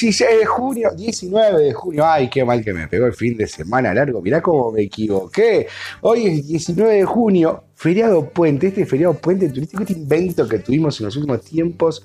16 de junio, 19 de junio. Ay, qué mal que me pegó el fin de semana largo. Mirá cómo me equivoqué. Hoy es 19 de junio, feriado puente. Este feriado puente turístico, este invento que tuvimos en los últimos tiempos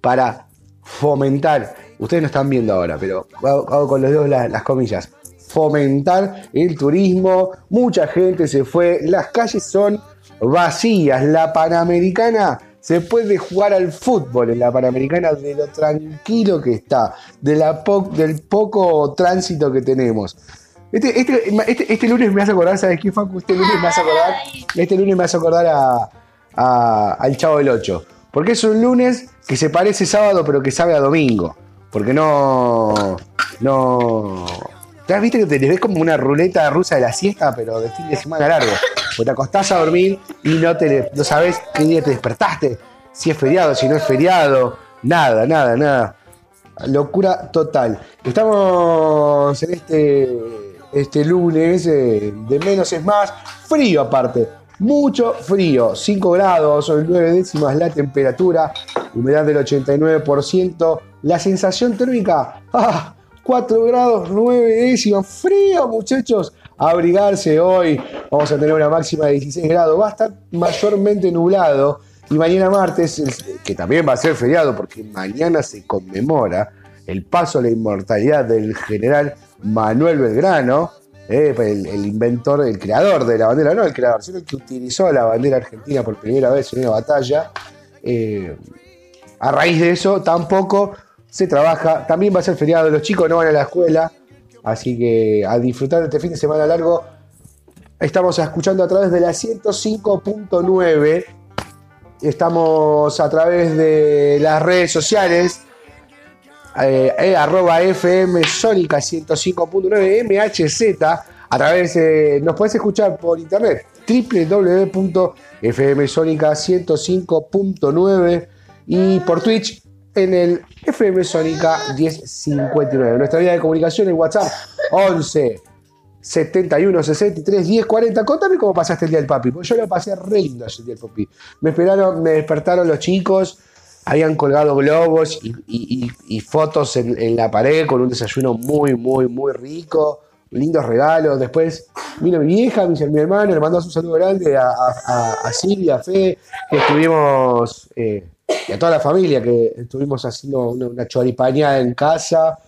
para fomentar. Ustedes no están viendo ahora, pero hago, con los dedos la- las comillas. Fomentar el turismo. Mucha gente se fue. Las calles son vacías. La Panamericana se puede jugar al fútbol en la Panamericana de lo tranquilo que está, de la po- del poco tránsito que tenemos. Este, este, este- este lunes me hace acordar, ¿sabes qué, Facu? Este lunes me hace acordar, este lunes me hace acordar a, a- al Chavo del 8. Porque es un lunes que se parece sábado, pero que sabe a domingo. Porque no. No. ¿Ya viste que te les ves como una ruleta rusa de la siesta, pero de fin de semana largo? Porque te acostás a dormir y no, te, no sabes qué día te despertaste. Si es feriado, si no es feriado. Nada, nada, nada. Locura total. Estamos en este, este lunes eh, de menos es más. Frío aparte. Mucho frío. 5 grados, son 9 décimas la temperatura. Humedad del 89%. La sensación térmica. ¡Ah! 4 grados 9 décimas. Frío, muchachos. Abrigarse hoy. Vamos a tener una máxima de 16 grados. Va a estar mayormente nublado. Y mañana martes, que también va a ser feriado porque mañana se conmemora el paso a la inmortalidad del general Manuel Belgrano, eh, el, el inventor, el creador de la bandera, no el creador, sino el que utilizó la bandera argentina por primera vez en una batalla. Eh, a raíz de eso, tampoco se trabaja. También va a ser feriado, los chicos no van a la escuela, así que a disfrutar de este fin de semana largo. Estamos escuchando a través de la 105.9. Estamos a través de las redes sociales. eh, eh, arroba FM Sónica 105.9 MHZ. A través, eh, nos puedes escuchar por internet www.fmsonica105.9 y por Twitch en el FM Sónica 1059. Nuestra vía de comunicación en WhatsApp 11 71 63 10 40. Contame cómo pasaste el día del papi, porque yo lo pasé re lindo ayer el día del papi. Me esperaron, me despertaron los chicos, habían colgado globos y, fotos en, la pared con un desayuno muy, muy, muy rico. lindos regalos. Después vino mi vieja, mi, mi hermano, le mandó un saludo grande a- a Silvia, a Fe, que estuvimos, eh, y a toda la familia, que estuvimos haciendo una, una choripañada en casa.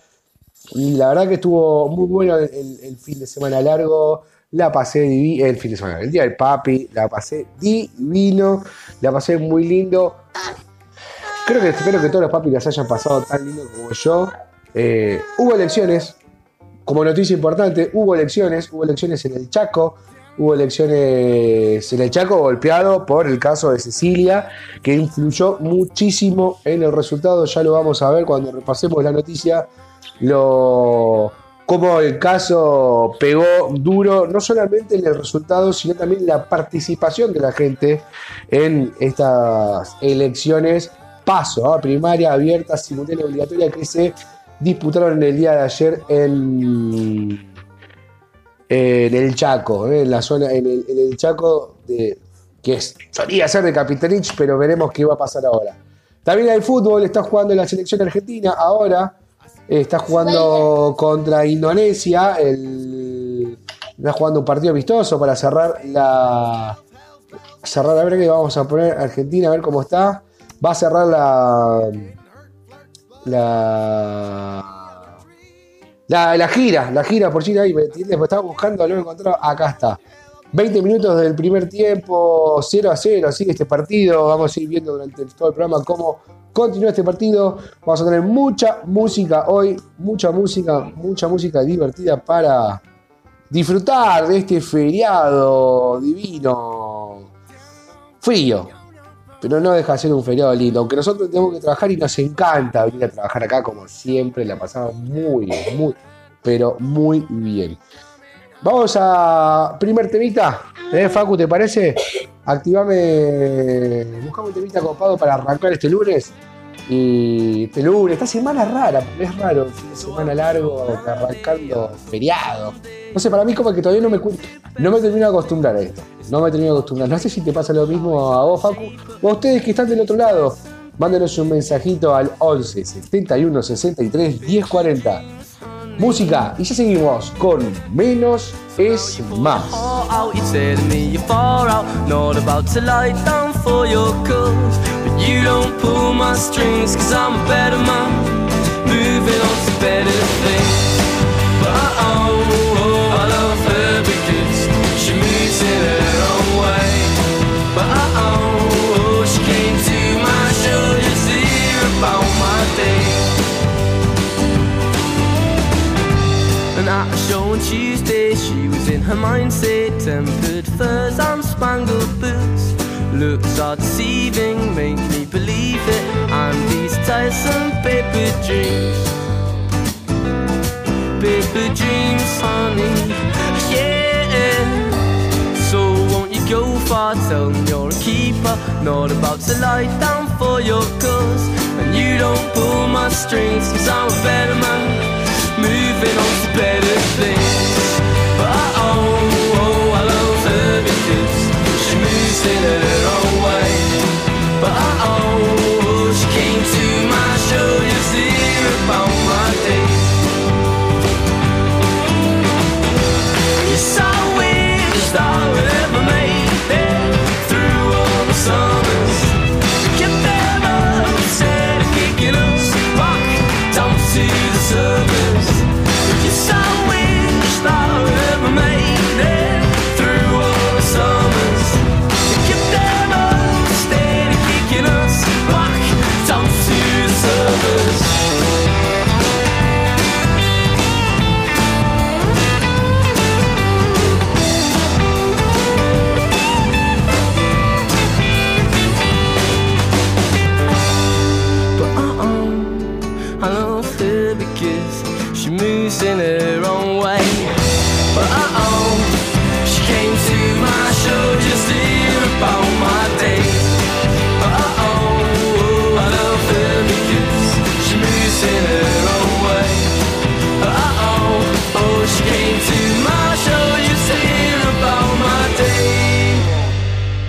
Y la verdad que estuvo muy bueno el, fin de semana largo. La pasé divino, el fin de semana, el día del papi, la pasé divino, la pasé muy lindo. Creo que espero que todos los papis las hayan pasado tan lindo como yo. Eh, hubo elecciones, como noticia importante, hubo elecciones, hubo elecciones en el Chaco, hubo elecciones en el Chaco golpeado por el caso de Cecilia, que influyó muchísimo en el resultado, ya lo vamos a ver cuando repasemos la noticia, lo cómo el caso pegó duro, no solamente en el resultado, sino también la participación de la gente en estas elecciones. Paso, primaria, abierta, simultánea, obligatoria, que se disputaron el día de ayer en, en el Chaco, ¿eh? en la zona, en el, Chaco de, que es- solía ser de Capitanich, pero veremos qué va a pasar ahora. También hay fútbol, está jugando la selección argentina ahora, está jugando contra Indonesia, el, está jugando un partido amistoso para cerrar la cerrar a ver que vamos a poner Argentina a ver cómo está. Va a cerrar la la la, la gira, la gira por China ahí, ¿me estaba buscando, no lo encontraba, acá está. 20 minutos del primer tiempo, 0 a 0, sigue este partido. Vamos a ir viendo durante todo el programa cómo continúa este partido. Vamos a tener mucha música hoy, mucha música, mucha música divertida para disfrutar de este feriado divino. Frío, pero no deja de ser un feriado lindo. Aunque nosotros tenemos que trabajar y nos encanta venir a trabajar acá, como siempre, la pasamos muy, muy, pero muy bien. Vamos a primer temita. ¿Eh, Facu, te parece? Activame. Buscamos un temita copado para arrancar este lunes. Y este lunes, esta semana es rara, es raro, un fin de semana largo, arrancando feriado. No sé, para mí como que todavía no me no me termino de acostumbrar a esto. No me termino de acostumbrar. No sé si te pasa lo mismo a vos, Facu, o a ustedes que están del otro lado. Mándenos un mensajito al 11 71 63 10 40. Música, y ya seguimos con Menos es Más. You don't pull my strings, cause I'm a better man, moving on to better things. But oh, oh, I love her because she moves in her own way. But oh, oh, she came to my show just to hear about my day. And at a show on Tuesday, she was in her mindset. Tempered furs and spangled boots. Looks are deceiving, make me believe it. And these tiresome paper dreams. Paper dreams, honey. Yeah. So won't you go far? Tell me you're a keeper. Not about to lie down for your cause. And you don't pull my strings, cause I'm a better man. Moving on to better things. But oh, oh, I love her because she moves in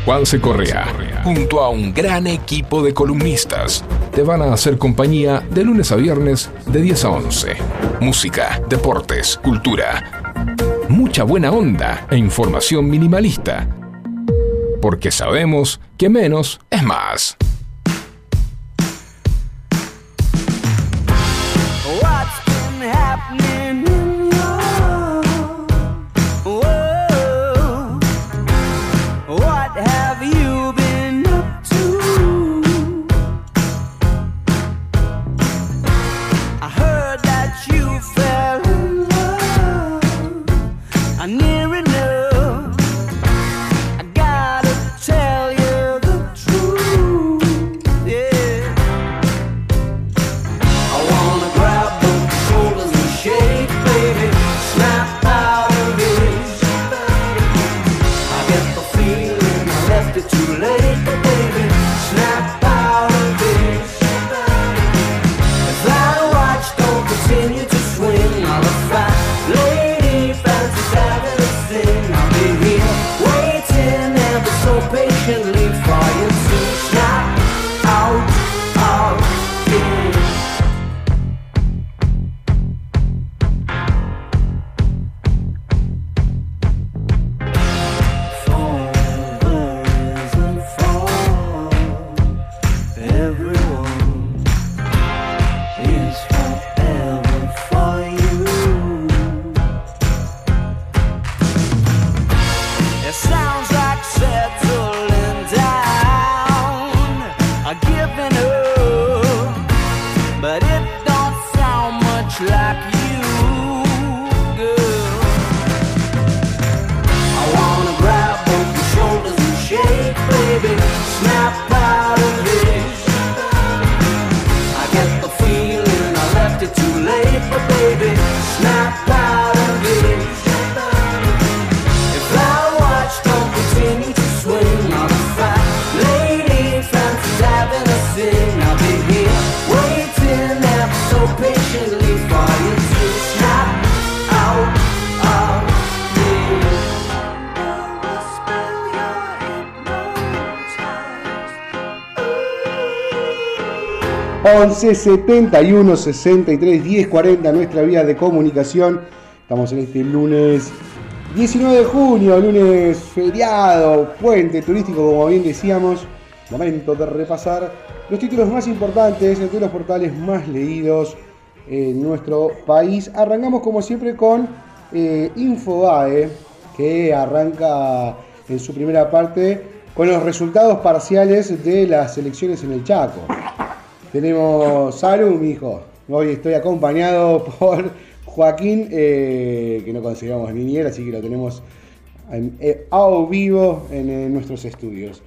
Juanse Correa, junto a un gran equipo de columnistas, te van a hacer compañía de lunes a viernes de 10 a 11. Música, deportes, cultura. mucha buena onda e información minimalista. Porque sabemos que menos es más. 11 71 63 10 40 nuestra vía de comunicación. Estamos en este lunes 19 de junio, lunes feriado, puente turístico, como bien decíamos. Momento de repasar los títulos más importantes de los portales más leídos en nuestro país. Arrancamos como siempre con eh, que arranca en su primera parte con los resultados parciales de las elecciones en el Chaco. Tenemos salud, mi hijo. Hoy estoy acompañado por Joaquín, eh, que no conseguimos vinier, así que lo tenemos en, eh, a vivo en, eh, nuestros estudios.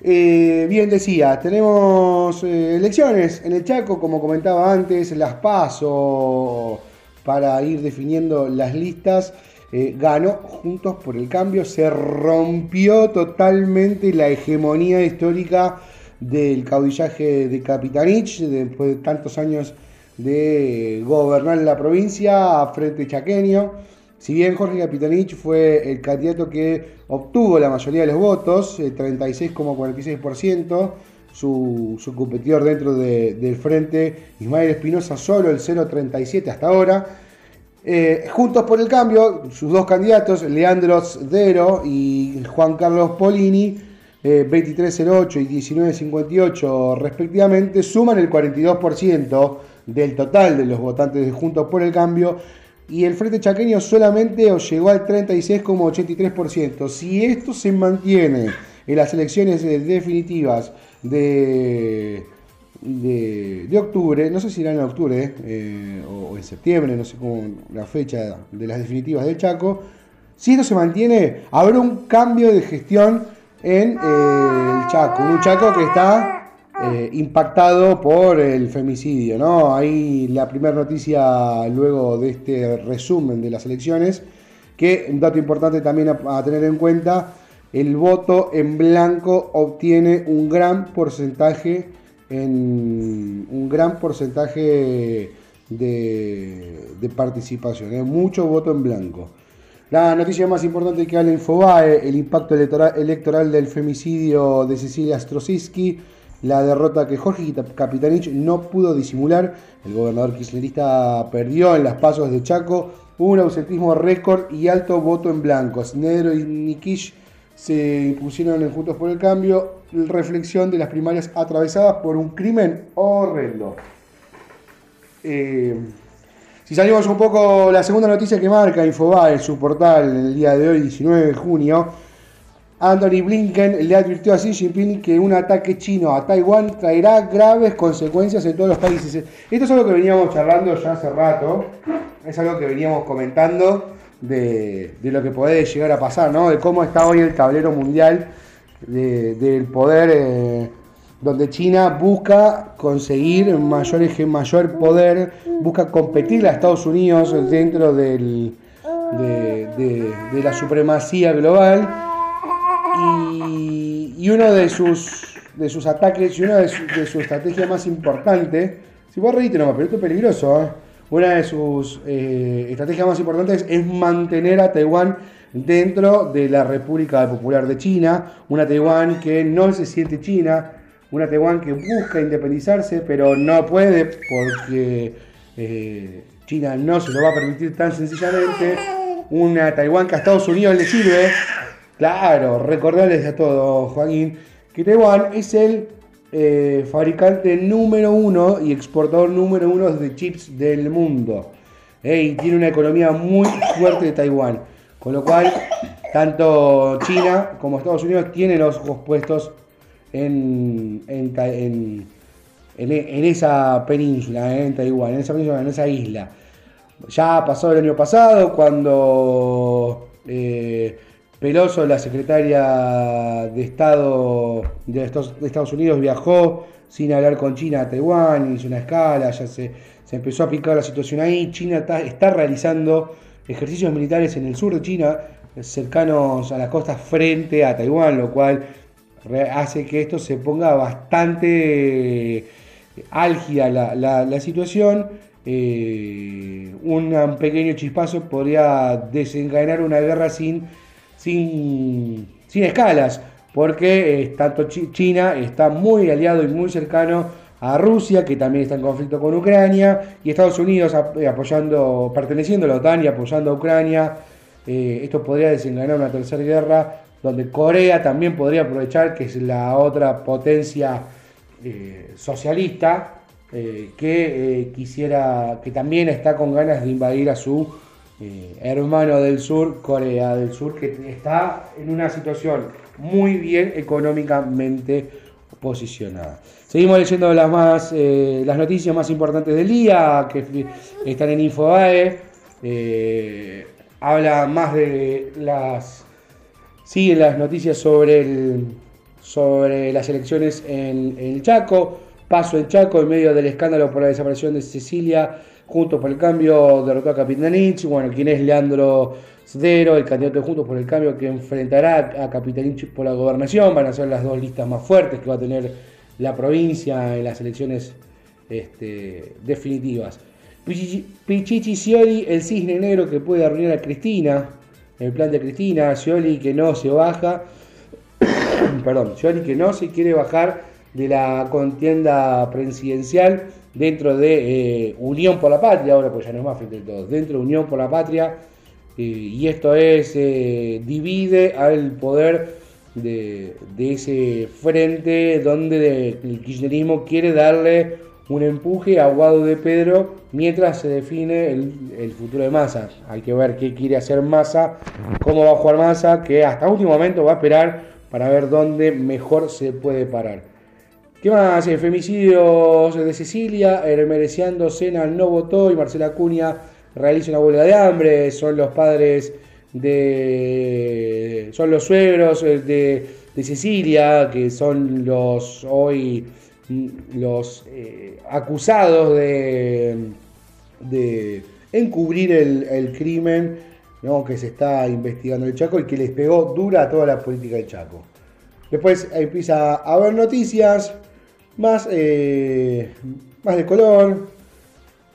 Bien decía, tenemos eh, elecciones en el Chaco, como comentaba antes, las paso para ir definiendo las listas. Ganó Juntos por el Cambio, se rompió totalmente la hegemonía histórica del caudillaje de Capitanich, después de tantos años de gobernar la provincia a frente chaqueño. Si bien Jorge Capitanich fue el candidato que obtuvo la mayoría de los votos, el 36,46%, su, su competidor dentro de- del frente, Ismael Espinosa, solo el 0,37 hasta ahora. Eh, Juntos por el Cambio, sus dos candidatos, Leandro Dero y Juan Carlos Polini, eh, 2308 y 1958 respectivamente, suman el 42% del total de los votantes de Juntos por el Cambio y el Frente Chaqueño solamente llegó al 36,83%. Si esto se mantiene en las elecciones eh, definitivas de, de, octubre, no sé si irán en octubre eh, o, o en septiembre, no sé cómo la fecha de las definitivas del Chaco, si esto se mantiene, habrá un cambio de gestión en eh, el Chaco, un Chaco que está eh, impactado por el femicidio, ¿no? Ahí la primera noticia luego de este resumen de las elecciones, que un dato importante también a, tener en cuenta, el voto en blanco obtiene un gran porcentaje en un gran porcentaje de, de participación, ¿eh? mucho voto en blanco. La noticia más importante que habla Infobae, el impacto electoral, del femicidio de Cecilia Strosiski, la derrota que Jorge Capitanich no pudo disimular. El gobernador kirchnerista perdió en las pasos de Chaco un ausentismo récord y alto voto en blancos. Negro y Nikish se impusieron en Juntos por el Cambio, reflexión de las primarias atravesadas por un crimen horrendo. Eh, si salimos un poco, la segunda noticia que marca Infobae, su portal, el día de hoy, 19 de junio, Anthony Blinken le advirtió a Xi Jinping que un ataque chino a Taiwán traerá graves consecuencias en todos los países. Esto es algo que veníamos charlando ya hace rato, es algo que veníamos comentando de, de lo que puede llegar a pasar, ¿no? De cómo está hoy el tablero mundial de- del poder, eh, donde China busca conseguir mayor, mayor poder, busca competir a Estados Unidos dentro del, de, la supremacía global y, uno de sus, de sus ataques y una de, su, de su estrategia más importante, si vos reíte nomás, pero esto es peligroso, ¿eh? una de sus eh, estrategias más importantes es mantener a Taiwán dentro de la República Popular de China, una Taiwán que no se siente China, una Taiwán que busca independizarse, pero no puede porque eh, China no se lo va a permitir tan sencillamente, una Taiwán que a Estados Unidos le sirve, Claro, recordarles a todos, Joaquín, que Taiwán es el eh, fabricante número uno y exportador número uno de chips del mundo. Eh, y tiene una economía muy fuerte de Taiwán. Con lo cual, tanto China como Estados Unidos tienen los ojos puestos en, en, en- en- en esa península, eh, en Taiwán, en esa península, en esa isla. Ya pasó el año pasado cuando eh, Peloso, la secretaria de Estado de Estados, Unidos, viajó sin hablar con China a Taiwán, hizo una escala, ya se, se empezó a picar la situación ahí. China está, está realizando ejercicios militares en el sur de China, cercanos a las costas frente a Taiwán, lo cual hace que esto se ponga bastante álgida la, la- la situación. Eh, un pequeño chispazo podría desencadenar una guerra sin, sin, sin escalas, porque eh, tanto Chi- China está muy aliado y muy cercano a Rusia, que también está en conflicto con Ucrania, y Estados Unidos ap- eh, apoyando, perteneciendo a la OTAN y apoyando a Ucrania. Eh, esto podría desencadenar una tercera guerra, donde Corea también podría aprovechar, que es la otra potencia eh, socialista, eh, que eh, quisiera, que también está con ganas de invadir a su hermano del sur, Corea del Sur, que está en una situación muy bien económicamente posicionada. Seguimos leyendo las más las noticias más importantes del día que están en Infobae. Habla más de las siguen las noticias sobre el, sobre las elecciones en, el Chaco, paso en Chaco en medio del escándalo por la desaparición de Cecilia, Juntos por el Cambio derrotó a Capitanich, bueno, quien es Leandro Sdero, el candidato de Juntos por el Cambio que enfrentará a Capitanich por la gobernación, van a ser las dos listas más fuertes que va a tener la provincia en las elecciones este, definitivas. Pichichi Scioli, el cisne negro que puede arruinar a Cristina, el plan de Cristina, Scioli que no se baja, perdón, Scioli que no se quiere bajar de la contienda presidencial dentro de eh, Unión por la Patria, ahora pues ya no es más frente de todos, dentro de Unión por la Patria, eh, y esto es, eh, divide al poder de, ese frente donde de- el kirchnerismo quiere darle un empuje a Guado de Pedro mientras se define el, el futuro de Massa. Hay que ver qué quiere hacer Massa, cómo va a jugar Massa, que hasta último momento va a esperar para ver dónde mejor se puede parar. ¿Qué más? Eh, Femicidios de Sicilia, Hermereciando Sena no votó y Marcela Acuña realiza una huelga de hambre. Son los padres de. Son los suegros eh, de, de Sicilia, que son los hoy los eh, acusados de, encubrir el, crimen que se está investigando el Chaco y que les pegó dura a toda la política del Chaco. Después empieza a haber noticias más, eh, más de color.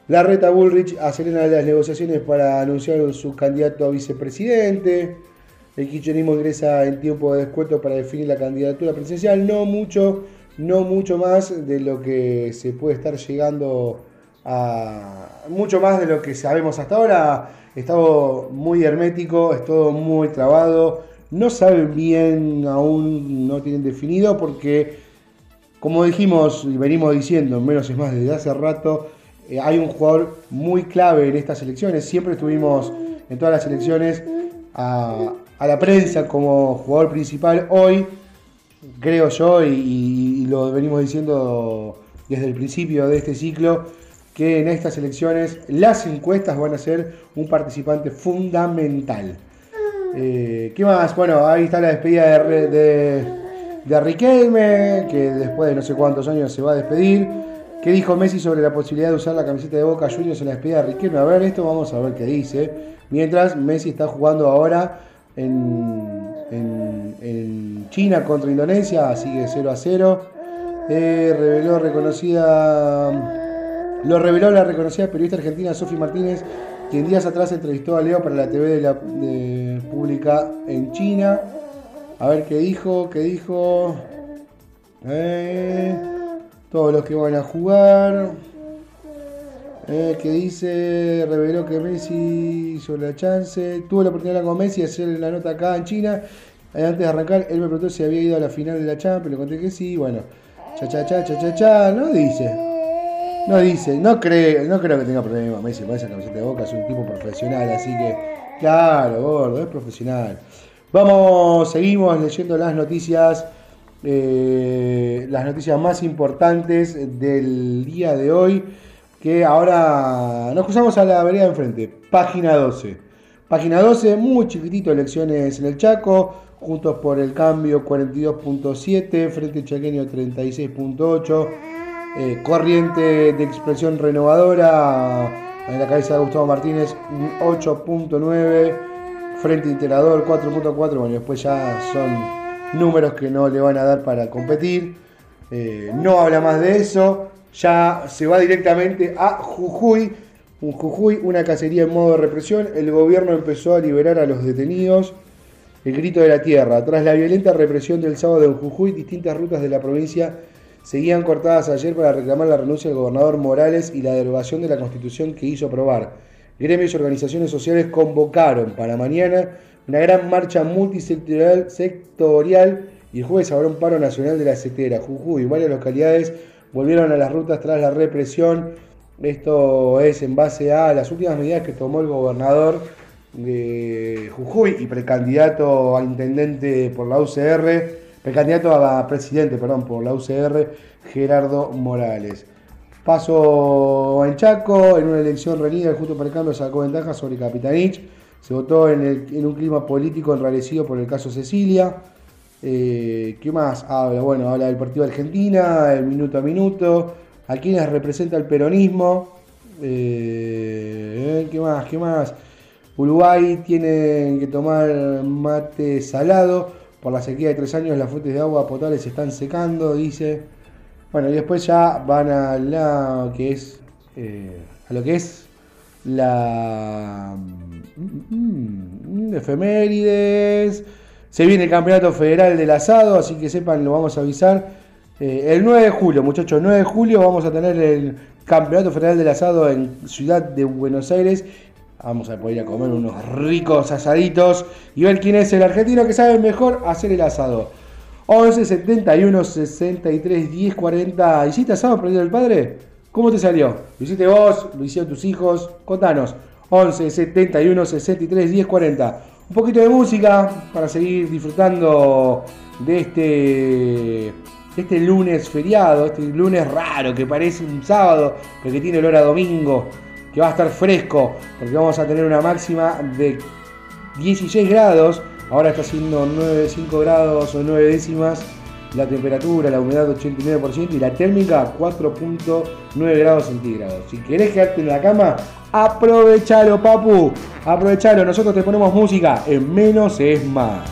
La reta Bullrich acelera las negociaciones para anunciar su candidato a vicepresidente. El kirchnerismo ingresa en tiempo de descuento para definir la candidatura presidencial. No mucho, no mucho más de lo que se puede estar llegando a. Mucho más de lo que sabemos hasta ahora. es muy hermético, es todo muy trabado, no saben bien, aún no tienen definido porque, como dijimos y venimos diciendo, menos es más desde hace rato, eh, hay un jugador muy clave en estas elecciones, siempre estuvimos en todas las elecciones a, a la prensa como jugador principal, hoy creo yo, y, lo venimos diciendo desde el principio de este ciclo, que en estas elecciones las encuestas van a ser un participante fundamental. Eh, ¿Qué más? Bueno, ahí está la despedida de, de, de Riquelme, que después de no sé cuántos años se va a despedir. ¿Qué dijo Messi sobre la posibilidad de usar la camiseta de Boca Juniors en la despedida de Riquelme? A ver, esto vamos a ver qué dice. Mientras Messi está jugando ahora en, en, China contra Indonesia, sigue 0 a 0. Eh, reveló reconocida. Lo reveló la reconocida periodista argentina Sofi Martínez, quien días atrás entrevistó a Leo para la TV de la de pública en China. A ver qué dijo, qué dijo. Eh, todos los que van a jugar. Eh, que dice, reveló que Messi hizo la chance. Tuvo la oportunidad con Messi de hacer la nota acá en China. Eh, Antes de arrancar, él me preguntó si había ido a la final de la Champions. Le conté que sí. Bueno, cha cha cha cha cha cha. No dice. No dice. No cree, no creo que tenga problema Messi con esa camiseta de boca. Es un tipo profesional. Así que, claro, gordo, es profesional. Vamos, seguimos leyendo las noticias. eh, las noticias más importantes del día de hoy. Que ahora nos cruzamos a la vereda de enfrente. Página 12. Página 12, muy chiquitito, elecciones en el Chaco. Juntos por el cambio 42.7, Frente Chaqueño 36.8. eh, corriente de expresión renovadora en la cabeza de Gustavo Martínez 8.9. Frente Integrador 4.4. Bueno, después ya son números que no le van a dar para competir. Eh, no habla más de eso. Ya se va directamente a Jujuy. Un Jujuy, una cacería en modo de represión. El gobierno empezó a liberar a los detenidos. El grito de la tierra. Tras la violenta represión del sábado en Jujuy, distintas rutas de la provincia seguían cortadas ayer para reclamar la renuncia del gobernador Morales y la derogación de la constitución que hizo aprobar. Gremios y organizaciones sociales convocaron para mañana una gran marcha multisectorial sectorial y el jueves habrá un paro nacional de la setera. Jujuy y varias localidades volvieron a las rutas tras la represión. Esto es en base a las últimas medidas que tomó el gobernador de Jujuy y precandidato a intendente por la UCR, precandidato a presidente, perdón, por la UCR, Gerardo Morales. Paso en Chaco, en una elección reñida, el Justo para el Cambio sacó ventaja sobre Capitanich. Se votó en, en un clima político enrarecido por el caso Cecilia. Eh, ¿Qué más habla? Bueno, habla del partido de Argentina, el minuto a minuto, a quienes representa el peronismo. Eh, ¿Qué más? ¿Qué más? Uruguay tiene que tomar mate salado. Por la sequía de tres años las fuentes de agua potable se están secando, dice. Bueno, y después ya van a la que es eh, a lo que es la mm, mm, mm, efemérides. Se viene el campeonato federal del asado, así que sepan, lo vamos a avisar. Eh, el 9 de julio, muchachos, 9 de julio vamos a tener el campeonato federal del asado en Ciudad de Buenos Aires. Vamos a poder ir a comer unos ricos asaditos y ver quién es el argentino que sabe mejor hacer el asado. 11 71 63 10 40. ¿Hiciste asado por el Padre? ¿Cómo te salió? ¿Lo hiciste vos? ¿Lo hicieron tus hijos? Contanos. 11 71 63 10 40. Un poquito de música para seguir disfrutando de este, este lunes feriado, este lunes raro que parece un sábado, pero que tiene olor a domingo, que va a estar fresco, porque vamos a tener una máxima de 16 grados, ahora está haciendo 9, 5 grados o 9 décimas la temperatura, la humedad 89% y la térmica 4.9 grados centígrados. Si querés quedarte en la cama, aprovechalo, papu, aprovechalo. Nosotros te ponemos música en menos es más.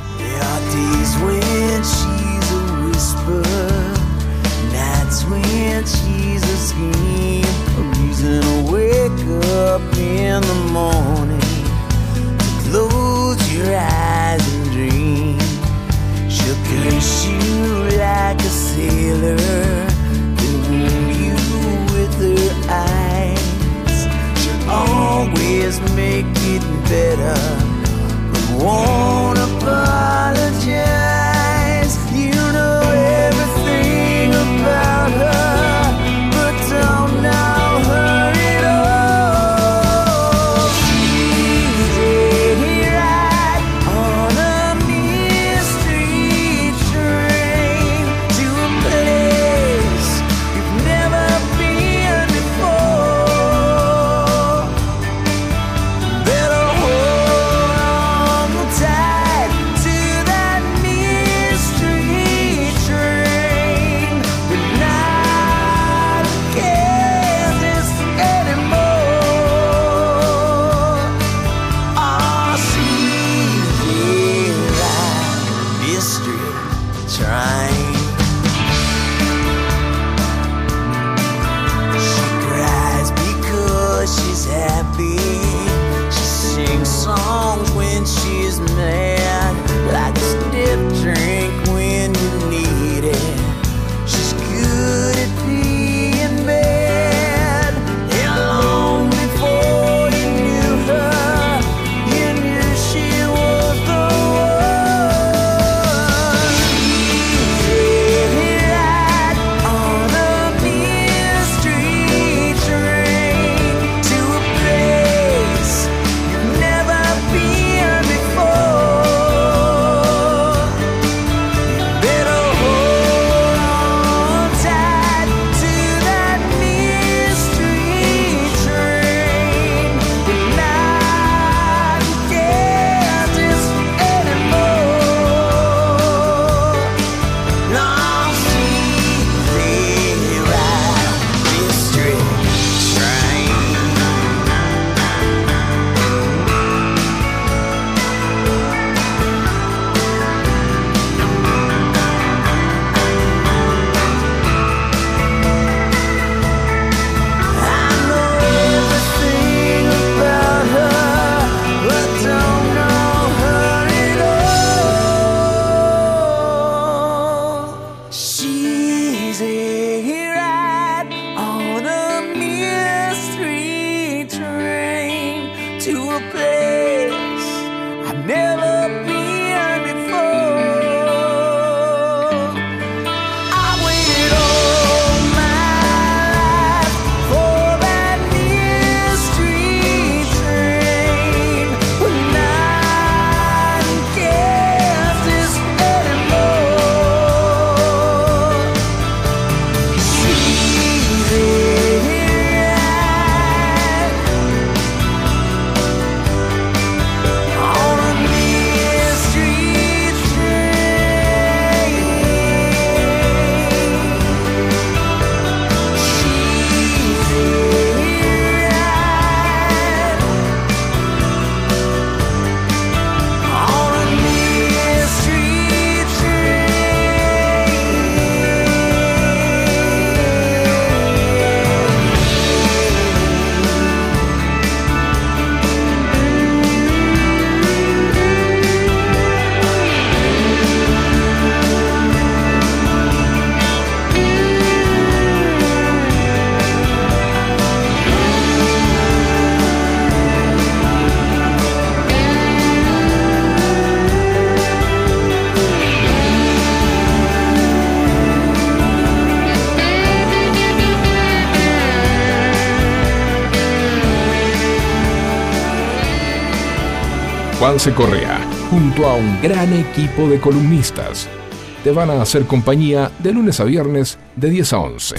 Correa, junto a un gran equipo de columnistas, te van a hacer compañía de lunes a viernes de 10 a 11.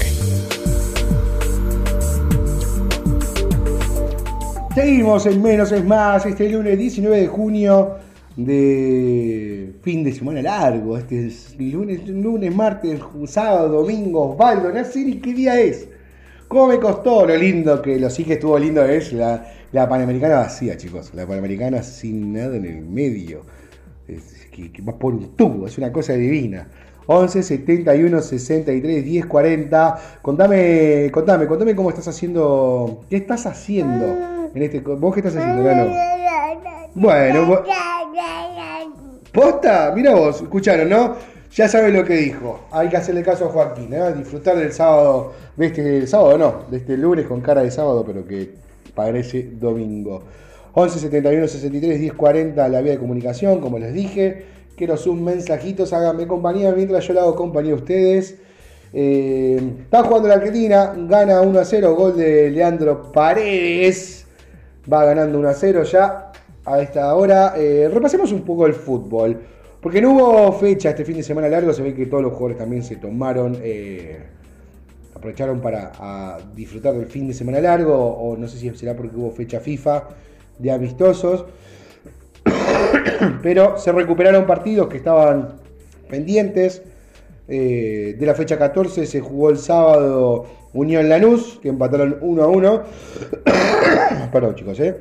Seguimos en Menos es Más, este lunes 19 de junio de fin de semana largo. Este es lunes, lunes, martes, sábado, domingo, Osvaldo, no sé ni qué día es. ¿Cómo me costó? Lo lindo que lo sí que estuvo lindo es la, la Panamericana vacía, chicos. La Panamericana sin nada en el medio. Es que, va por un tubo, es una cosa divina. 11 71 63 10 40. Contame, contame, contame cómo estás haciendo. ¿Qué estás haciendo? En este, ¿Vos qué estás haciendo, Gano? Bueno, ¿Posta? Mira vos, escucharon, ¿no? Ya saben lo que dijo. Hay que hacerle caso a Joaquín, ¿eh? Disfrutar del sábado, de este sábado no, de este lunes con cara de sábado, pero que parece domingo. 11 71 63 10 40 la vía de comunicación, como les dije. Quiero sus mensajitos, háganme compañía mientras yo le hago compañía a ustedes. Eh, está jugando la Argentina, gana 1 a 0, gol de Leandro Paredes. Va ganando 1 a 0 ya a esta hora. Eh, repasemos un poco el fútbol. Porque no hubo fecha este fin de semana largo, se ve que todos los jugadores también se tomaron, eh, aprovecharon para disfrutar del fin de semana largo, o no sé si será porque hubo fecha FIFA de amistosos. Pero se recuperaron partidos que estaban pendientes. Eh, de la fecha 14 se jugó el sábado Unión Lanús, que empataron 1 a 1. Perdón, chicos, ¿eh?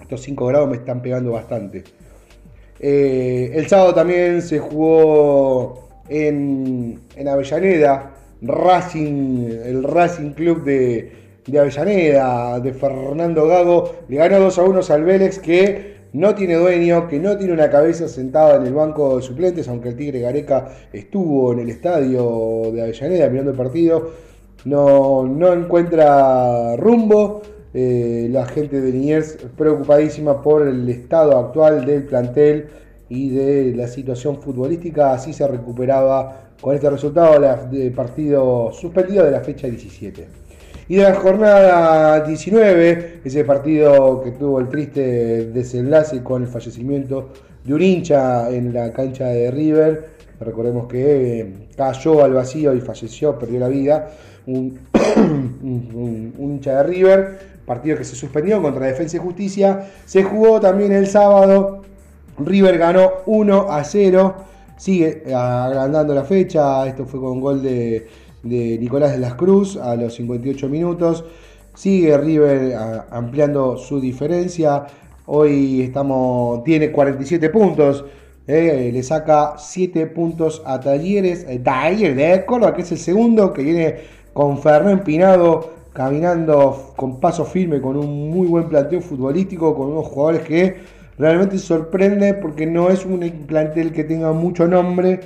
estos 5 grados me están pegando bastante. Eh, el sábado también se jugó en, en Avellaneda, Racing, el Racing Club de, de Avellaneda, de Fernando Gago, le ganó 2 a 1 al Vélez que no tiene dueño, que no tiene una cabeza sentada en el banco de suplentes, aunque el Tigre Gareca estuvo en el estadio de Avellaneda mirando el partido, no, no encuentra rumbo. Eh, la gente de Liniers preocupadísima por el estado actual del plantel y de la situación futbolística. Así se recuperaba con este resultado el partido suspendido de la fecha 17. Y de la jornada 19, ese partido que tuvo el triste desenlace con el fallecimiento de un hincha en la cancha de River. Recordemos que eh, cayó al vacío y falleció, perdió la vida. Un hincha de River partido que se suspendió contra Defensa y Justicia. Se jugó también el sábado. River ganó 1 a 0. Sigue agrandando la fecha. Esto fue con gol de, Nicolás de las Cruz a los 58 minutos. Sigue River ampliando su diferencia. Hoy estamos, tiene 47 puntos. eh, le saca 7 puntos a Talleres. Eh, Talleres de Córdoba, que es el segundo, que viene con Fernando Empinado caminando con paso firme, con un muy buen planteo futbolístico, con unos jugadores que realmente sorprende porque no es un plantel que tenga mucho nombre,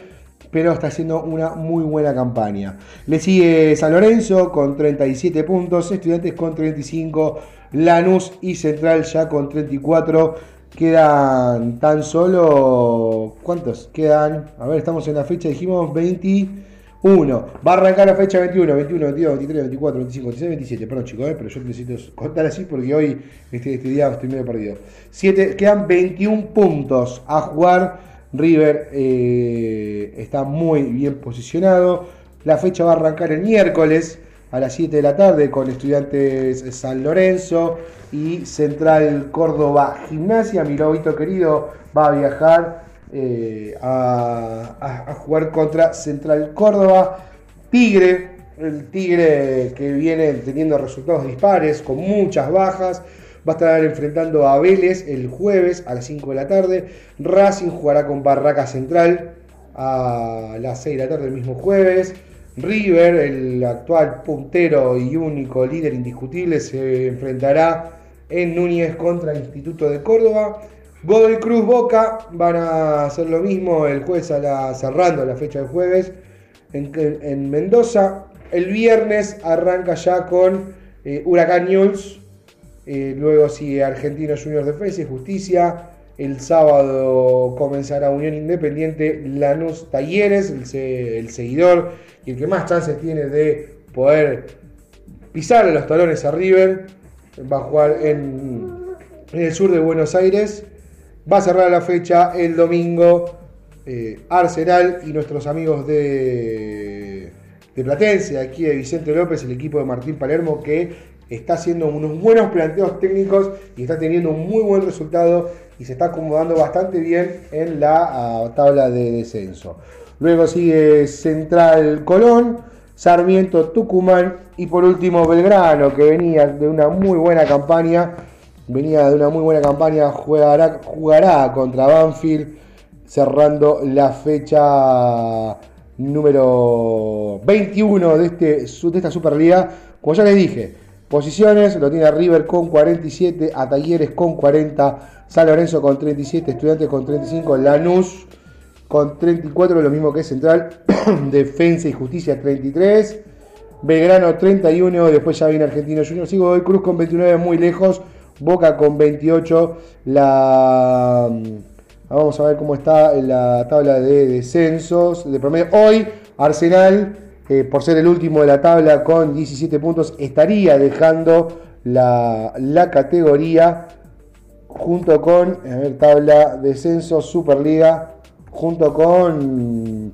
pero está haciendo una muy buena campaña. Le sigue San Lorenzo con 37 puntos, Estudiantes con 35, Lanús y Central ya con 34. Quedan tan solo. ¿Cuántos? Quedan. A ver, estamos en la fecha, dijimos 20. 1. Va a arrancar la fecha 21, 21, 22, 23, 24, 25, 26, 27. Perdón, chicos, eh, pero yo necesito contar así porque hoy, este, este día, estoy medio perdido. 7, quedan 21 puntos a jugar. River eh, está muy bien posicionado. La fecha va a arrancar el miércoles a las 7 de la tarde con Estudiantes San Lorenzo y Central Córdoba Gimnasia. Mi lobito querido va a viajar eh, a, a- jugar contra Central Córdoba. Tigre, el Tigre que viene teniendo resultados dispares, con muchas bajas. Va a estar enfrentando a Vélez el jueves a las 5 de la tarde. Racing jugará con Barraca Central a las 6 de la tarde el mismo jueves. River, el actual puntero y único líder indiscutible, se enfrentará en Núñez contra el Instituto de Córdoba. Godoy Cruz Boca van a hacer lo mismo el jueves a la, cerrando la fecha del jueves en, en Mendoza. El viernes arranca ya con eh, Huracán News. Eh, luego sigue Argentinos Juniors Defensa y Justicia. El sábado comenzará Unión Independiente, Lanús Talleres, el, se- el seguidor y el que más chances tiene de poder pisar los talones a River. Va a jugar en el sur de Buenos Aires. Va a cerrar la fecha el domingo eh, Arsenal y nuestros amigos de, Platense, aquí de Vicente López, el equipo de Martín Palermo, que está haciendo unos buenos planteos técnicos y está teniendo un muy buen resultado y se está acomodando bastante bien en la ah, tabla de descenso. Luego sigue Central Colón, Sarmiento Tucumán y por último Belgrano, que venía de una muy buena campaña. Venía de una muy buena campaña, jugará, jugará contra Banfield, cerrando la fecha número 21 de, este, de esta Superliga. Como ya les dije, posiciones lo tiene River con 47, a con 40, San Lorenzo con 37, Estudiantes con 35, Lanús con 34, lo mismo que Central, Defensa y Justicia 33, Belgrano 31, después ya viene Argentino Junior, sigo Godoy Cruz con 29 muy lejos, Boca con 28. La, mm, vamos a ver cómo está la tabla de descensos de promedio. Hoy Arsenal, eh, por ser el último de la tabla con 17 puntos, estaría dejando la, la categoría junto con, a ver, tabla descenso, Superliga, junto con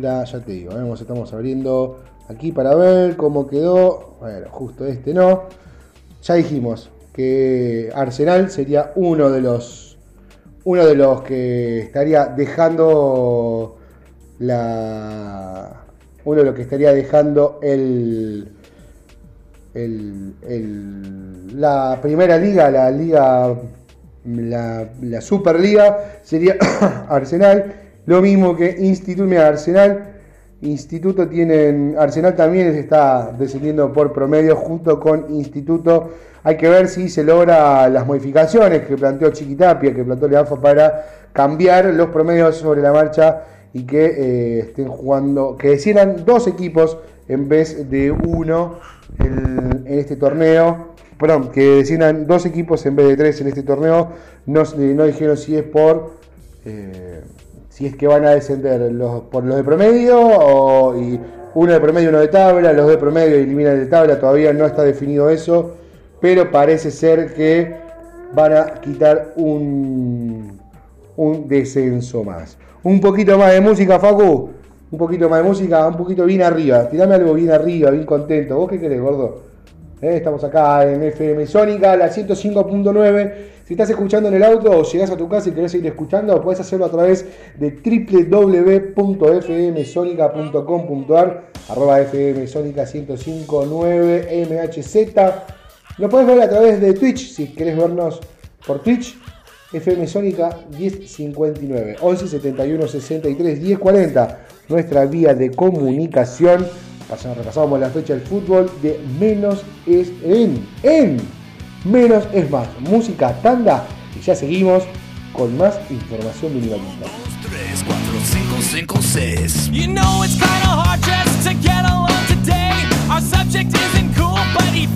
la, ya te digo, vemos, estamos abriendo aquí para ver cómo quedó. Bueno, justo este no. Ya dijimos que Arsenal sería uno de los uno de los que estaría dejando la uno de los que estaría dejando el el, el- la primera liga, la liga, la, la Superliga, sería Arsenal. Lo mismo que Instituto, Arsenal. Instituto tienen, Arsenal también está descendiendo por promedio junto con Instituto. Hay que ver si se logra las modificaciones que planteó Chiquitapia, que planteó Leafa para cambiar los promedios sobre la marcha y que eh, estén jugando, que desciendan dos equipos en vez de uno en, este torneo. Perdón, que desciendan dos equipos en vez de tres en este torneo. No, no dijeron si es por eh, si es que van a descender los, por los de promedio o y uno de promedio uno de tabla, los de promedio eliminan el de tabla, todavía no está definido eso, pero parece ser que van a quitar un, un descenso más. Un poquito más de música, Facu. Un poquito más de música, un poquito bien arriba. Tirame algo bien arriba, bien contento. ¿Vos qué querés, gordo? Eh, Estamos acá en FM Sónica, la 105.9. Si estás escuchando en el auto o llegas a tu casa y querés seguir escuchando, puedes hacerlo a través de www.fmsonica.com.ar arroba FM Sónica 105.9 MHZ. Lo puedes ver a través de Twitch, si querés vernos por Twitch. FM Sónica 1059 11 71 63 1040 nuestra vía de comunicación Pasamos, repasamos la fecha del fútbol de menos es en en menos es más música tanda y ya seguimos con más información minimalista 3, 4, 5, 5, 6. You know it's kinda hard just to get along today. Our subject isn't cool, but he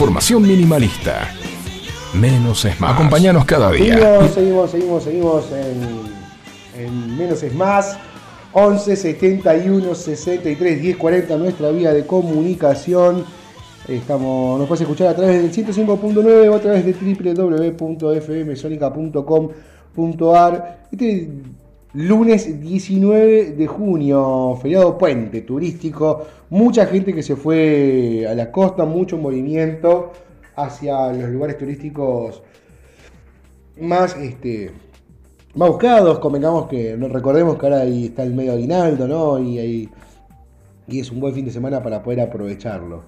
Información minimalista. Menos es más. Acompáñanos cada día. Seguimos, seguimos, seguimos, seguimos en, en Menos es Más. 11 71 63 10 40 nuestra vía de comunicación. Estamos, nos puedes escuchar a través del 105.9 o a través de www.fmsonica.com.ar. Este lunes 19 de junio, feriado puente turístico, mucha gente que se fue a la costa, mucho movimiento hacia los lugares turísticos más este más buscados, convengamos que recordemos que ahora ahí está el medio aguinaldo, ¿no? Y ahí y es un buen fin de semana para poder aprovecharlo.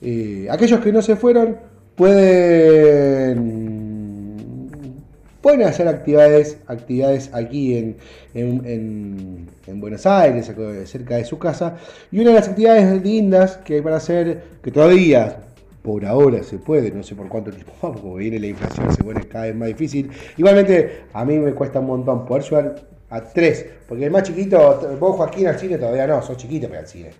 Eh, aquellos que no se fueron pueden pueden hacer actividades actividades aquí en, en, en- en Buenos Aires, cerca de su casa. Y una de las actividades lindas que hay para hacer, que todavía por ahora se puede, no sé por cuánto tiempo porque viene la inflación, se pone cada vez más difícil. Igualmente, a mí me cuesta un montón poder llevar a tres, porque el más chiquito, vos Joaquín al cine todavía no, sos chiquito para el cine.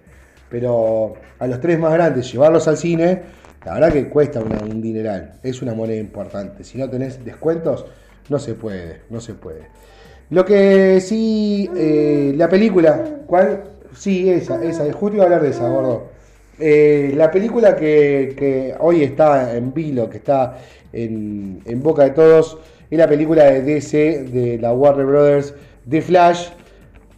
Pero a los tres más grandes, llevarlos al cine, la verdad que cuesta un dineral, es una moneda importante. Si no tenés descuentos, no se puede, no se puede. Lo que sí, eh, la película, ¿cuál? Sí, esa, esa, justo iba a hablar de esa, gordo. Eh, la película que, que hoy está en vilo, que está en, en boca de todos, es la película de DC, de la Warner Brothers, The Flash.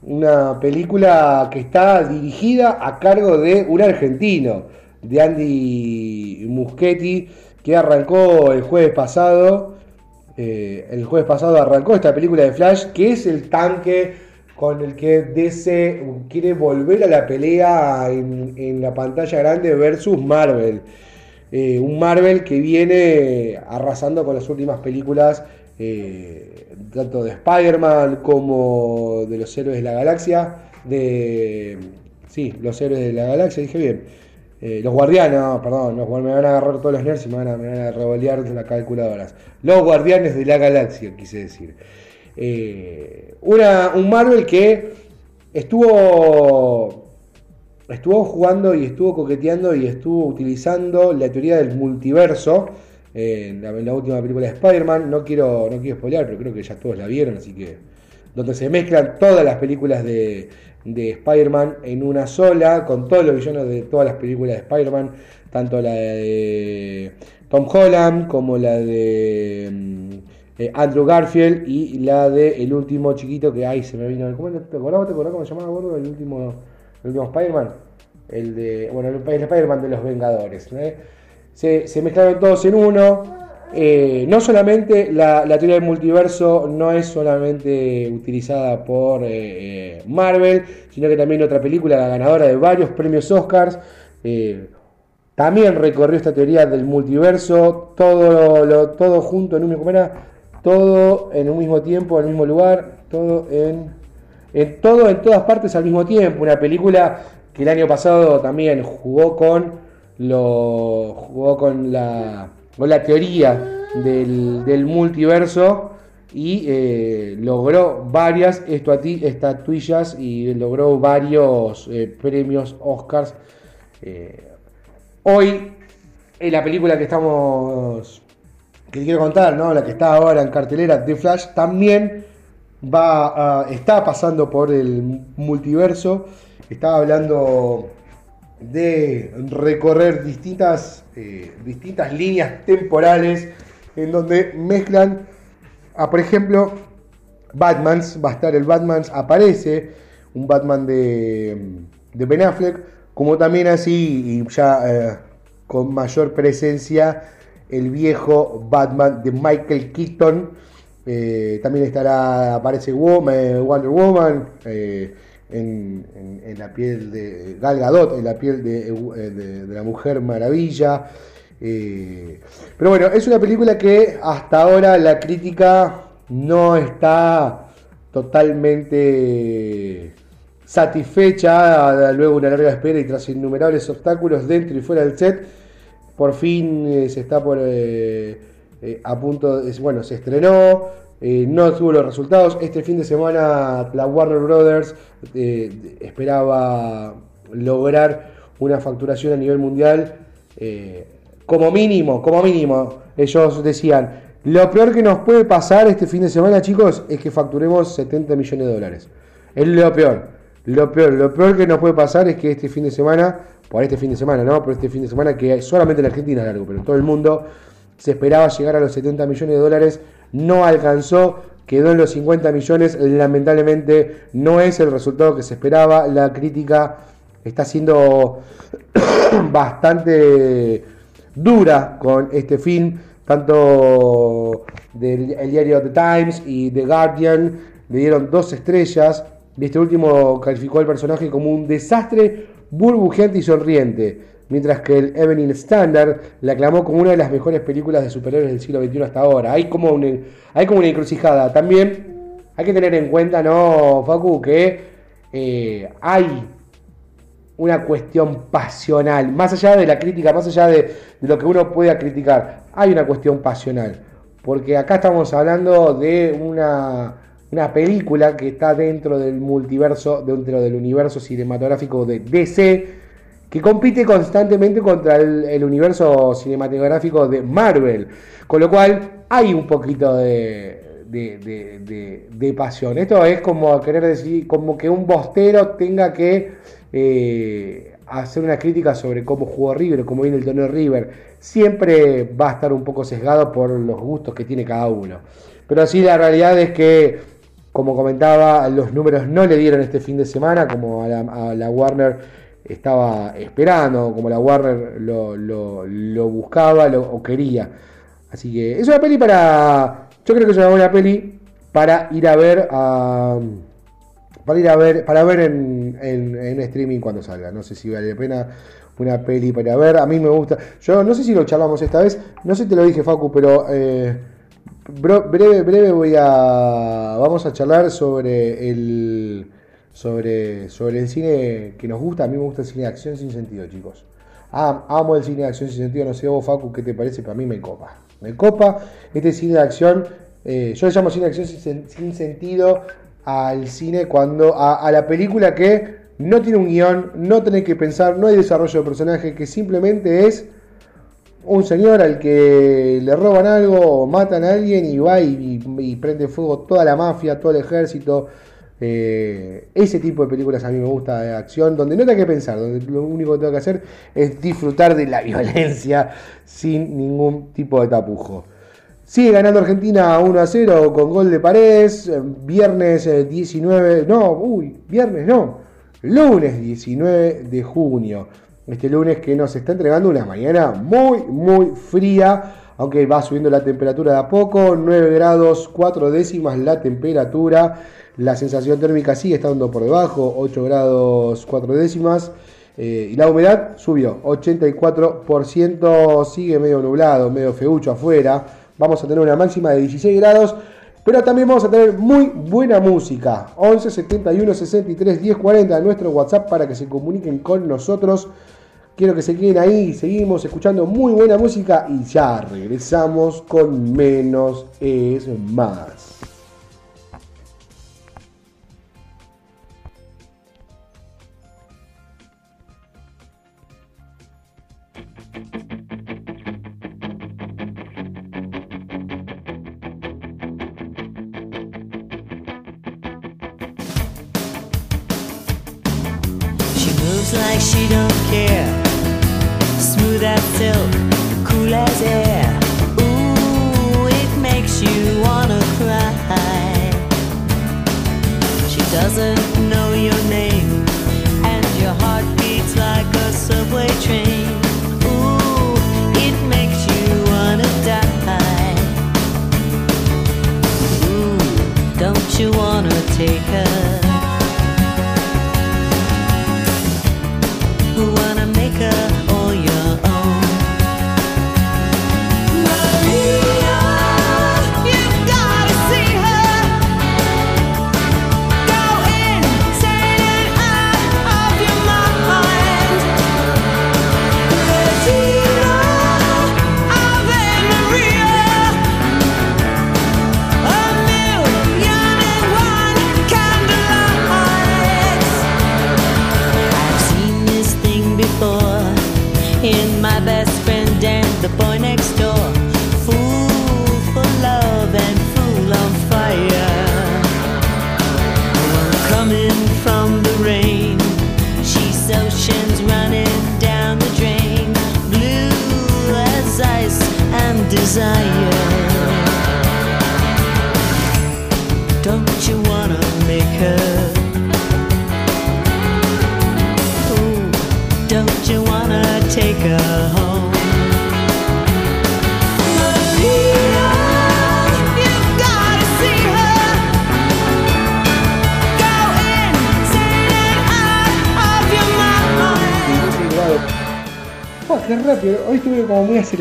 Una película que está dirigida a cargo de un argentino, de Andy Muschietti, que arrancó el jueves pasado. Eh, el jueves pasado arrancó esta película de Flash, que es el tanque con el que DC quiere volver a la pelea en, la pantalla grande versus Marvel. Eh, un Marvel que viene arrasando con las últimas películas, eh, tanto de Spider-Man como de los héroes de la galaxia. De. Sí, los héroes de la galaxia, dije bien. Eh, los guardianes, perdón, me van a agarrar todos los nerds y me van a, me van las calculadoras. Los guardianes de la galaxia, quise decir. Eh, una, un Marvel que estuvo estuvo jugando y estuvo coqueteando y estuvo utilizando la teoría del multiverso eh, en, la, última película de Spider-Man. No quiero, no quiero spoilear, pero creo que ya todos la vieron, así que. Donde se mezclan todas las películas de, de Spider-Man en una sola, con todos los villanos de todas las películas de Spider-Man, tanto la de Tom Holland como la de mm, eh, Andrew Garfield y la de el último chiquito que ay se me vino. ¿Cómo te acordás? ¿Te acordás cómo se llamaba gordo? El último, el último Spider-Man. El de. Bueno, el, el Spider-Man de los Vengadores. ¿eh? Se, se mezclaron todos en uno. Eh, no solamente la, la teoría del multiverso no es solamente utilizada por eh, eh, Marvel, sino que también otra película ganadora de varios premios Oscars. también recorrió esta teoría del multiverso, todo, lo, todo junto en un mismo, todo en un mismo tiempo, en el mismo lugar, todo en, en todo en todas partes al mismo tiempo. Una película que el año pasado también jugó con lo jugó con la la teoría del, multiverso y eh, logró varias estatuillas y logró varios eh, premios Oscars. Eh, hoy, en la película que estamos que quiero contar, ¿no? La que está ahora en cartelera, The Flash, también va está pasando por el multiverso. Estaba hablando de recorrer distintas, eh, distintas líneas temporales en donde mezclan a, por ejemplo, Batmans, va a estar el Batmans, aparece un Batman de, de Ben Affleck, como también así, y ya eh, con mayor presencia, el viejo Batman de Michael Keaton. Eh, también estará, aparece Woman, Wonder Woman en, la piel de Gal Gadot, en la piel de, eh, la Mujer Maravilla. Eh, pero bueno, es una película que hasta ahora la crítica no está totalmente satisfecha, luego una larga espera y tras innumerables obstáculos dentro y fuera del set, por fin eh, se está por a punto, de- bueno, se estrenó, eh, no tuvo los resultados. Este fin de semana la Warner Brothers eh, esperaba lograr una facturación a nivel mundial. eh, como mínimo, como mínimo, ellos decían, lo peor que nos puede pasar este fin de semana, chicos, es que facturemos 70 millones de dólares. Es lo peor. Lo peor, lo peor que nos puede pasar es que este fin de semana, por este fin de semana, ¿no? Por este fin de semana que solamente en Argentina es largo, pero en todo el mundo se esperaba llegar a los 70 millones de dólares, no alcanzó, quedó en los 50 millones, lamentablemente no es el resultado que se esperaba, la crítica está siendo bastante dura con este film, tanto del el diario The Times y The Guardian. Le dieron dos estrellas. Y este último calificó al personaje como un desastre burbujeante y sonriente, mientras que el Evening Standard la aclamó como una de las mejores películas de superhéroes del siglo XXI hasta ahora. Hay como una, hay como una encrucijada. También hay que tener en cuenta, ¿no, Facu? Que eh, hay una cuestión pasional, más allá de la crítica, más allá de, de lo que uno pueda criticar, hay una cuestión pasional. Porque acá estamos hablando de una, una película que está dentro del multiverso, dentro del universo cinematográfico de DC, que compite constantemente contra el, universo cinematográfico de Marvel. Con lo cual hay un poquito de, de, pasión. Esto es como querer decir, como que un bostero tenga que eh, hacer una crítica sobre cómo jugó River, cómo viene el torneo River. Siempre va a estar un poco sesgado por los gustos que tiene cada uno. Pero sí, la realidad es que, como comentaba, los números no le dieron este fin de semana, como a la Warner estaba esperando, como la Warner lo, lo- buscaba lo, o quería. Así que es una peli para. Yo creo que es una buena peli para ir a ver a. Para ir a ver, para ver en, en- en streaming cuando salga. No sé si vale la pena una peli para ver. A mí me gusta. Yo no sé si lo charlamos esta vez. No sé te lo dije, Facu, pero eh, bro- breve, breve voy a. Vamos a charlar sobre el. Sobre, sobre el cine que nos gusta. A mí me gusta el cine de acción sin sentido, chicos. Amo el cine de acción sin sentido. No sé vos, Facu, qué te parece, pero a mí me copa. Me copa este cine de acción. eh, yo le llamo cine de acción sin, sen- sin sentido al cine cuando. A, la película que no tiene un guion, no tenés que pensar, no hay desarrollo de personaje, que simplemente es un señor al que le roban algo o matan a alguien y va y prende fuego toda la mafia, todo el ejército. Eh, ese tipo de películas a mí me gusta de acción, donde no tengo que pensar, donde lo único que tengo que hacer es disfrutar de la violencia sin ningún tipo de tapujo. Sigue ganando Argentina 1 a 0 con gol de Paredes. eh, Viernes eh, 19, no, uy, viernes no, lunes 19 de junio. Este lunes que nos está entregando una mañana muy, muy fría, aunque va subiendo la temperatura de a poco, 9 grados 4 décimas la temperatura. La sensación térmica sigue estando por debajo, 8 grados 4 décimas. Eh, y la humedad subió, 84%, sigue medio nublado, medio feucho afuera. Vamos a tener una máxima de 16 grados, pero también vamos a tener muy buena música. 11 71 63 10 40 nuestro WhatsApp para que se comuniquen con nosotros. Quiero que se queden ahí, seguimos escuchando muy buena música y ya regresamos con menos es más.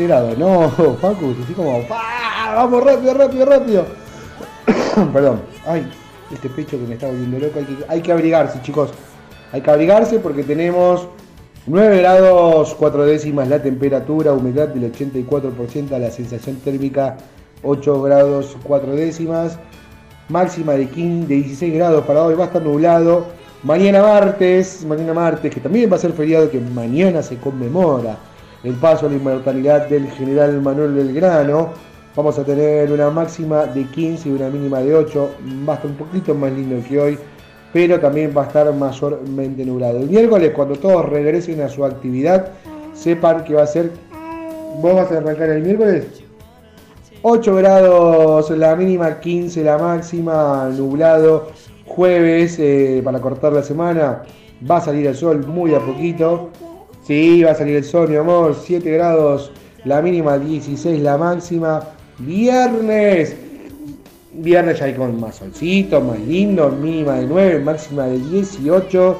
No, Facu, así como, ¡Ah, vamos rápido, rápido, rápido. Perdón, ay, este pecho que me está volviendo loco. Hay que, abrigarse, chicos. Hay que abrigarse porque tenemos 9 grados 4 décimas la temperatura, humedad del 84%, la sensación térmica 8 grados 4 décimas, máxima de, 15, de 16 grados para hoy, va a estar nublado. Mañana martes, mañana martes, que también va a ser feriado que mañana se conmemora el paso a la inmortalidad del general Manuel Belgrano. Vamos a tener una máxima de 15 y una mínima de 8. Va a estar un poquito más lindo que hoy, pero también va a estar mayormente nublado. El miércoles, cuando todos regresen a su actividad, sepan que va a ser. ¿Vos vas a arrancar el miércoles? 8 grados la mínima, 15 la máxima, nublado. Jueves, eh, para cortar la semana, va a salir el sol muy a poquito. Sí, va a salir el sol, mi amor. 7 grados la mínima, 16 la máxima. Viernes, viernes ya hay con más solcito, más lindo, mínima de 9, máxima de 18.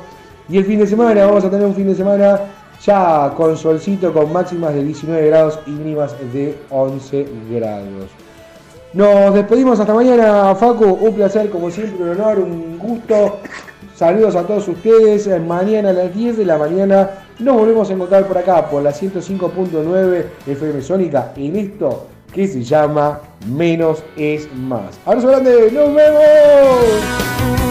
Y el fin de semana, vamos a tener un fin de semana ya con solcito, con máximas de 19 grados y mínimas de 11 grados. Nos despedimos hasta mañana, Facu. Un placer, como siempre, un honor, un gusto. Saludos a todos ustedes. Mañana a las 10 de la mañana nos volvemos a encontrar por acá, por la 105.9 FM Sónica, en esto que se llama Menos es Más. Abrazo grande, nos vemos.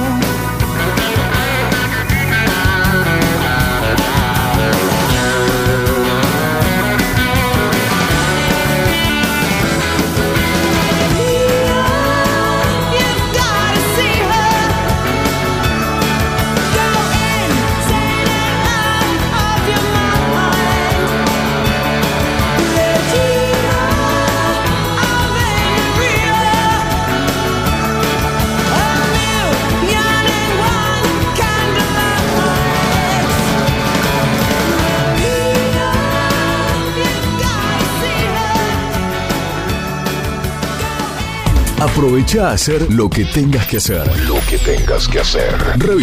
Aprovecha a hacer lo que tengas que hacer. Lo que tengas que hacer. Revisa